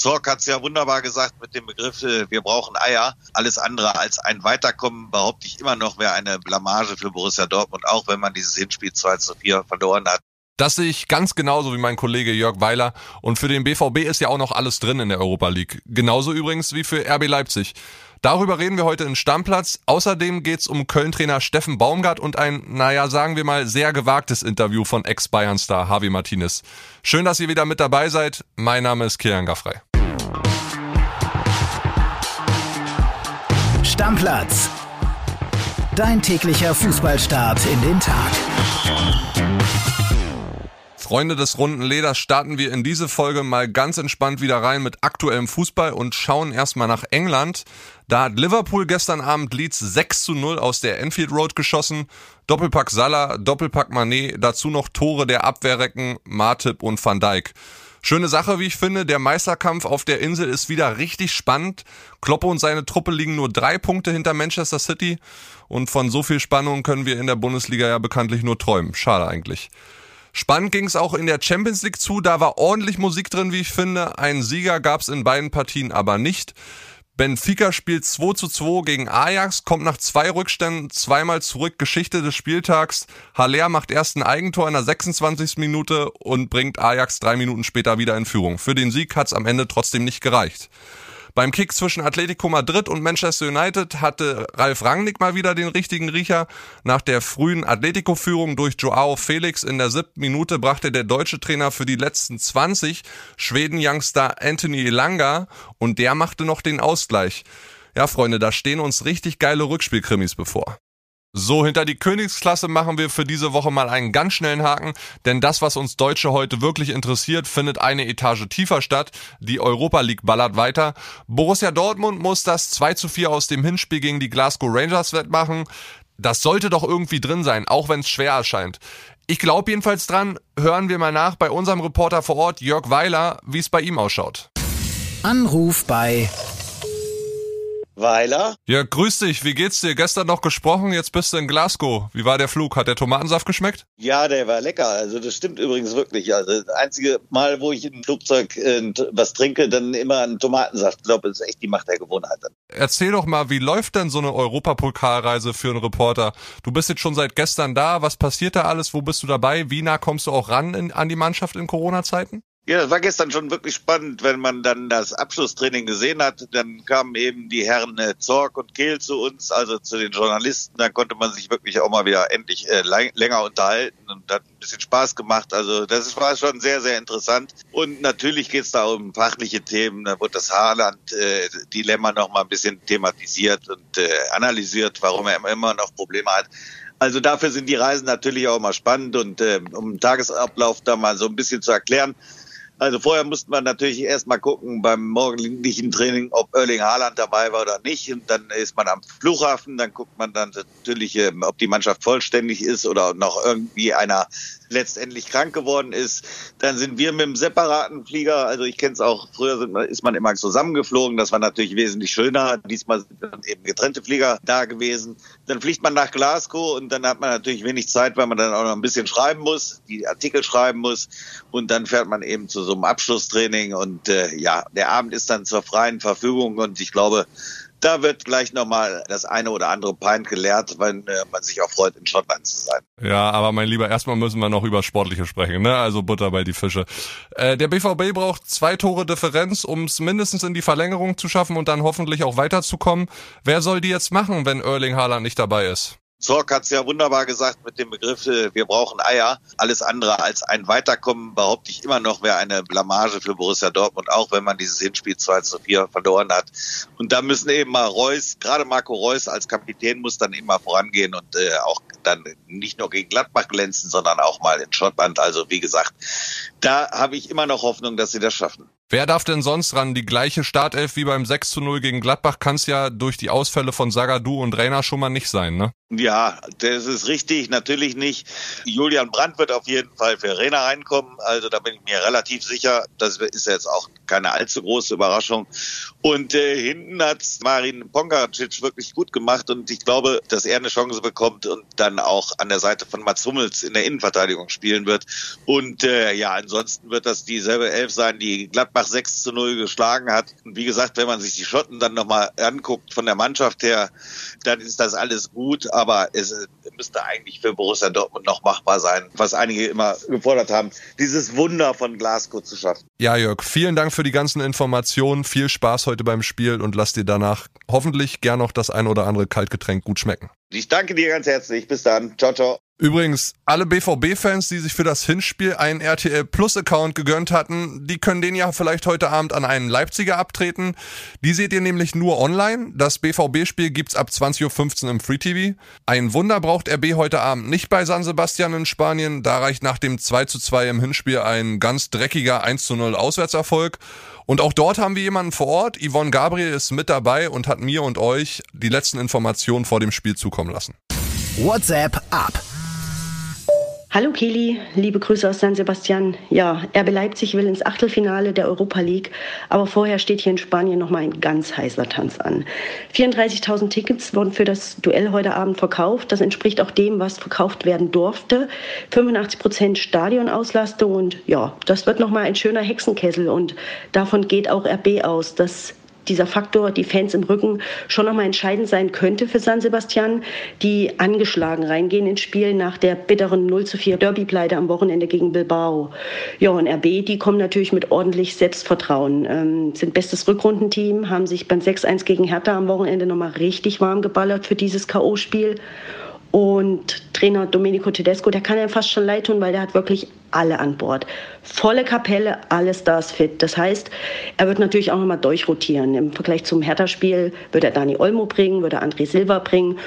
Zorc hat es ja wunderbar gesagt mit dem Begriff, äh, wir brauchen Eier. Alles andere als ein Weiterkommen behaupte ich immer noch, wäre eine Blamage für Borussia Dortmund, auch wenn man dieses Hinspiel 2 zu 4 verloren hat. Das sehe ich ganz genauso wie mein Kollege Jörg Weiler. Und für den BVB ist ja auch noch alles drin in der Europa League. Genauso übrigens wie für RB Leipzig. Darüber reden wir heute in Stammplatz. Außerdem geht's um Köln-Trainer Steffen Baumgart und ein, naja, sagen wir mal, sehr gewagtes Interview von Ex-Bayern-Star Javi Martinez. Schön, dass ihr wieder mit dabei seid. Mein Name ist Kieran Gaffrey. Stammplatz. Dein täglicher Fußballstart in den Tag. Freunde des runden Leders starten wir in diese Folge mal ganz entspannt wieder rein mit aktuellem Fußball und schauen erstmal nach England. Da hat Liverpool gestern Abend Leeds 6 zu 0 aus der Enfield Road geschossen. Doppelpack Salah, Doppelpack Manet, dazu noch Tore der Abwehrrecken Martip und Van Dijk. Schöne Sache, wie ich finde. Der Meisterkampf auf der Insel ist wieder richtig spannend. Kloppe und seine Truppe liegen nur drei Punkte hinter Manchester City. Und von so viel Spannung können wir in der Bundesliga ja bekanntlich nur träumen. Schade eigentlich. Spannend ging es auch in der Champions League zu, da war ordentlich Musik drin, wie ich finde. Einen Sieger gab es in beiden Partien aber nicht. Benfica spielt 2 zu 2 gegen Ajax, kommt nach zwei Rückständen zweimal zurück. Geschichte des Spieltags. Haller macht erst ein Eigentor in der 26. Minute und bringt Ajax drei Minuten später wieder in Führung. Für den Sieg hat es am Ende trotzdem nicht gereicht. Beim Kick zwischen Atletico Madrid und Manchester United hatte Ralf Rangnick mal wieder den richtigen Riecher. Nach der frühen Atletico-Führung durch Joao Felix in der siebten Minute brachte der deutsche Trainer für die letzten 20 Schweden-Youngster Anthony Elanga und der machte noch den Ausgleich. Ja, Freunde, da stehen uns richtig geile Rückspielkrimis bevor. So, hinter die Königsklasse machen wir für diese Woche mal einen ganz schnellen Haken, denn das, was uns Deutsche heute wirklich interessiert, findet eine Etage tiefer statt. Die Europa League ballert weiter. Borussia Dortmund muss das 2 zu 4 aus dem Hinspiel gegen die Glasgow Rangers wettmachen. Das sollte doch irgendwie drin sein, auch wenn es schwer erscheint. Ich glaube jedenfalls dran, hören wir mal nach bei unserem Reporter vor Ort, Jörg Weiler, wie es bei ihm ausschaut. Anruf bei Weiler. Ja, grüß dich. Wie geht's dir? Gestern noch gesprochen, jetzt bist du in Glasgow. Wie war der Flug? Hat der Tomatensaft geschmeckt? Ja, der war lecker. Also das stimmt übrigens wirklich. Also das einzige Mal, wo ich im Flugzeug äh, was trinke, dann immer einen Tomatensaft. Ich glaube, das ist echt die Macht der Gewohnheit. Erzähl doch mal, wie läuft denn so eine Europapokalreise für einen Reporter? Du bist jetzt schon seit gestern da. Was passiert da alles? Wo bist du dabei? Wie nah kommst du auch ran in, an die Mannschaft in Corona-Zeiten? Ja, das war gestern schon wirklich spannend, wenn man dann das Abschlusstraining gesehen hat. Dann kamen eben die Herren äh, Zorg und Kehl zu uns, also zu den Journalisten. Da konnte man sich wirklich auch mal wieder endlich äh, länger unterhalten und hat ein bisschen Spaß gemacht. Also das war schon sehr, sehr interessant. Und natürlich geht es da um fachliche Themen. Da wird das Haarland-Dilemma äh, noch mal ein bisschen thematisiert und äh, analysiert, warum er immer noch Probleme hat. Also dafür sind die Reisen natürlich auch mal spannend und äh, um den Tagesablauf da mal so ein bisschen zu erklären. Also vorher musste man natürlich erst mal gucken beim morgendlichen Training, ob Erling Haaland dabei war oder nicht. Und dann ist man am Flughafen, dann guckt man dann natürlich, ähm, ob die Mannschaft vollständig ist oder noch irgendwie einer letztendlich krank geworden ist. Dann sind wir mit einem separaten Flieger, also ich kenne es auch, früher ist man immer zusammengeflogen, das war natürlich wesentlich schöner. Diesmal sind dann eben getrennte Flieger da gewesen. Dann fliegt man nach Glasgow und dann hat man natürlich wenig Zeit, weil man dann auch noch ein bisschen schreiben muss, die Artikel schreiben muss und dann fährt man eben zu so einem Abschlusstraining und äh, ja, der Abend ist dann zur freien Verfügung und ich glaube, da wird gleich nochmal das eine oder andere Pint geleert, wenn äh, man sich auch freut, in Schottland zu sein. Ja, aber mein Lieber, erstmal müssen wir noch über Sportliche sprechen, ne? Also Butter bei die Fische. Äh, der BVB braucht zwei Tore Differenz, um es mindestens in die Verlängerung zu schaffen und dann hoffentlich auch weiterzukommen. Wer soll die jetzt machen, wenn Erling Haaland nicht dabei ist? Zorc hat es ja wunderbar gesagt mit dem Begriff, äh, wir brauchen Eier. Alles andere als ein Weiterkommen, behaupte ich immer noch, wäre eine Blamage für Borussia Dortmund, auch wenn man dieses Hinspiel 2 zu 4 verloren hat. Und da müssen eben mal Reus, gerade Marco Reus als Kapitän muss dann immer vorangehen und äh, auch dann nicht nur gegen Gladbach glänzen, sondern auch mal in Schottland. Also wie gesagt, da habe ich immer noch Hoffnung, dass sie das schaffen. Wer darf denn sonst ran? Die gleiche Startelf wie beim 6 zu 0 gegen Gladbach kann es ja durch die Ausfälle von Sagadu und Rainer schon mal nicht sein, ne? Ja, das ist richtig, natürlich nicht. Julian Brandt wird auf jeden Fall für Rena reinkommen, also da bin ich mir relativ sicher. Das ist jetzt auch keine allzu große Überraschung. Und äh, hinten hat Marin Pongacic wirklich gut gemacht und ich glaube, dass er eine Chance bekommt und dann auch an der Seite von Mats Hummels in der Innenverteidigung spielen wird. Und äh, ja, ansonsten wird das dieselbe Elf sein, die Gladbach 6 zu 0 geschlagen hat. Und wie gesagt, wenn man sich die Schotten dann nochmal anguckt von der Mannschaft her, dann ist das alles gut aber es müsste eigentlich für Borussia Dortmund noch machbar sein, was einige immer gefordert haben, dieses Wunder von Glasgow zu schaffen. Ja, Jörg, vielen Dank für die ganzen Informationen, viel Spaß heute beim Spiel und lass dir danach hoffentlich gern noch das ein oder andere Kaltgetränk gut schmecken. Ich danke dir ganz herzlich. Bis dann. Ciao, ciao. Übrigens, alle BVB-Fans, die sich für das Hinspiel einen RTL Plus-Account gegönnt hatten, die können den ja vielleicht heute Abend an einen Leipziger abtreten. Die seht ihr nämlich nur online. Das BVB-Spiel gibt's ab 20.15 Uhr im Free TV. Ein Wunder braucht RB heute Abend nicht bei San Sebastian in Spanien. Da reicht nach dem 2 zu 2 im Hinspiel ein ganz dreckiger 1 zu 0 Auswärtserfolg. Und auch dort haben wir jemanden vor Ort. Yvonne Gabriel ist mit dabei und hat mir und euch die letzten Informationen vor dem Spiel zukommen lassen. WhatsApp ab. Hallo Kili, liebe Grüße aus San Sebastian. Ja, RB Leipzig will ins Achtelfinale der Europa League, aber vorher steht hier in Spanien noch mal ein ganz heißer Tanz an. 34.000 Tickets wurden für das Duell heute Abend verkauft. Das entspricht auch dem, was verkauft werden durfte. 85 Prozent Stadionauslastung und ja, das wird noch mal ein schöner Hexenkessel und davon geht auch RB aus, dass dieser Faktor, die Fans im Rücken, schon nochmal entscheidend sein könnte für San Sebastian, die angeschlagen reingehen ins Spiel nach der bitteren 0 zu 4 Derby-Pleite am Wochenende gegen Bilbao. Ja, und RB, die kommen natürlich mit ordentlich Selbstvertrauen, ähm, sind bestes Rückrundenteam, haben sich beim 6-1 gegen Hertha am Wochenende nochmal richtig warm geballert für dieses K.O.-Spiel und Trainer Domenico Tedesco, der kann ja fast schon leid tun, weil der hat wirklich alle an Bord. Volle Kapelle, alle Stars fit. Das heißt, er wird natürlich auch nochmal durchrotieren. Im Vergleich zum Hertha-Spiel wird er Dani Olmo bringen, wird er André Silva bringen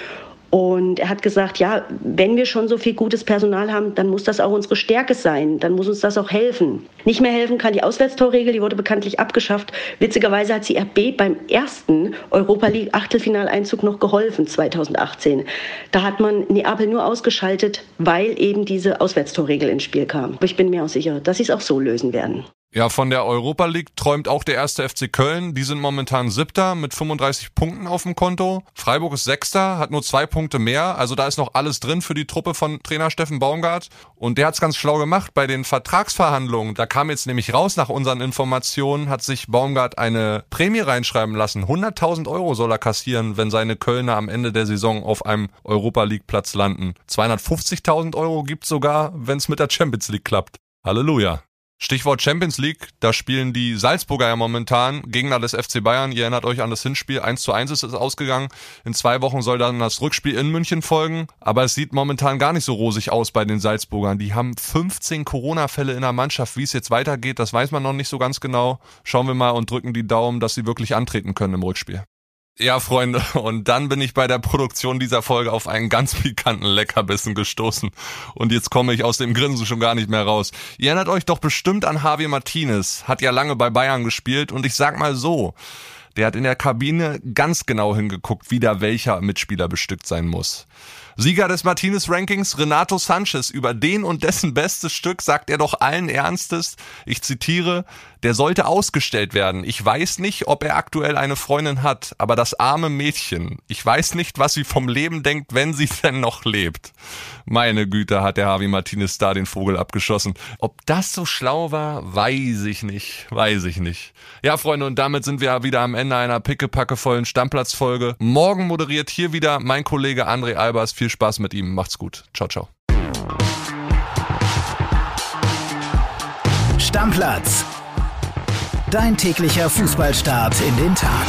und er hat gesagt, ja, wenn wir schon so viel gutes Personal haben, dann muss das auch unsere Stärke sein. Dann muss uns das auch helfen. Nicht mehr helfen kann die Auswärtstorregel, die wurde bekanntlich abgeschafft. Witzigerweise hat sie RB beim ersten Europa League Achtelfinaleinzug noch geholfen, 2018. Da hat man Neapel nur ausgeschaltet, weil eben diese Auswärtstorregel ins Spiel kam. Aber ich bin mir auch sicher, dass sie es auch so lösen werden. Ja, von der Europa League träumt auch der erste FC Köln. Die sind momentan Siebter mit 35 Punkten auf dem Konto. Freiburg ist Sechster, hat nur zwei Punkte mehr. Also da ist noch alles drin für die Truppe von Trainer Steffen Baumgart. Und der hat's ganz schlau gemacht bei den Vertragsverhandlungen. Da kam jetzt nämlich raus, nach unseren Informationen, hat sich Baumgart eine Prämie reinschreiben lassen. 100.000 Euro soll er kassieren, wenn seine Kölner am Ende der Saison auf einem Europa League Platz landen. 250.000 Euro gibt's sogar, wenn's mit der Champions League klappt. Halleluja. Stichwort Champions League, da spielen die Salzburger ja momentan Gegner des FC Bayern. Ihr erinnert euch an das Hinspiel, 1 zu 1 ist es ausgegangen. In zwei Wochen soll dann das Rückspiel in München folgen. Aber es sieht momentan gar nicht so rosig aus bei den Salzburgern. Die haben 15 Corona-Fälle in der Mannschaft. Wie es jetzt weitergeht, das weiß man noch nicht so ganz genau. Schauen wir mal und drücken die Daumen, dass sie wirklich antreten können im Rückspiel. Ja, Freunde, und dann bin ich bei der Produktion dieser Folge auf einen ganz pikanten Leckerbissen gestoßen. Und jetzt komme ich aus dem Grinsen schon gar nicht mehr raus. Ihr erinnert euch doch bestimmt an Javi Martinez, hat ja lange bei Bayern gespielt und ich sag mal so, der hat in der Kabine ganz genau hingeguckt, wie da welcher Mitspieler bestückt sein muss. Sieger des Martinez-Rankings Renato Sanchez über den und dessen bestes Stück sagt er doch allen Ernstes, ich zitiere, der sollte ausgestellt werden. Ich weiß nicht, ob er aktuell eine Freundin hat, aber das arme Mädchen, ich weiß nicht, was sie vom Leben denkt, wenn sie denn noch lebt. Meine Güte, hat der Harvey Martinez da den Vogel abgeschossen. Ob das so schlau war, weiß ich nicht, weiß ich nicht. Ja, Freunde, und damit sind wir wieder am Ende einer pickepackevollen Stammplatzfolge. Morgen moderiert hier wieder mein Kollege André Albers. Viel Spaß mit ihm. Macht's gut. Ciao, ciao. Stammplatz. Dein täglicher Fußballstart in den Tag.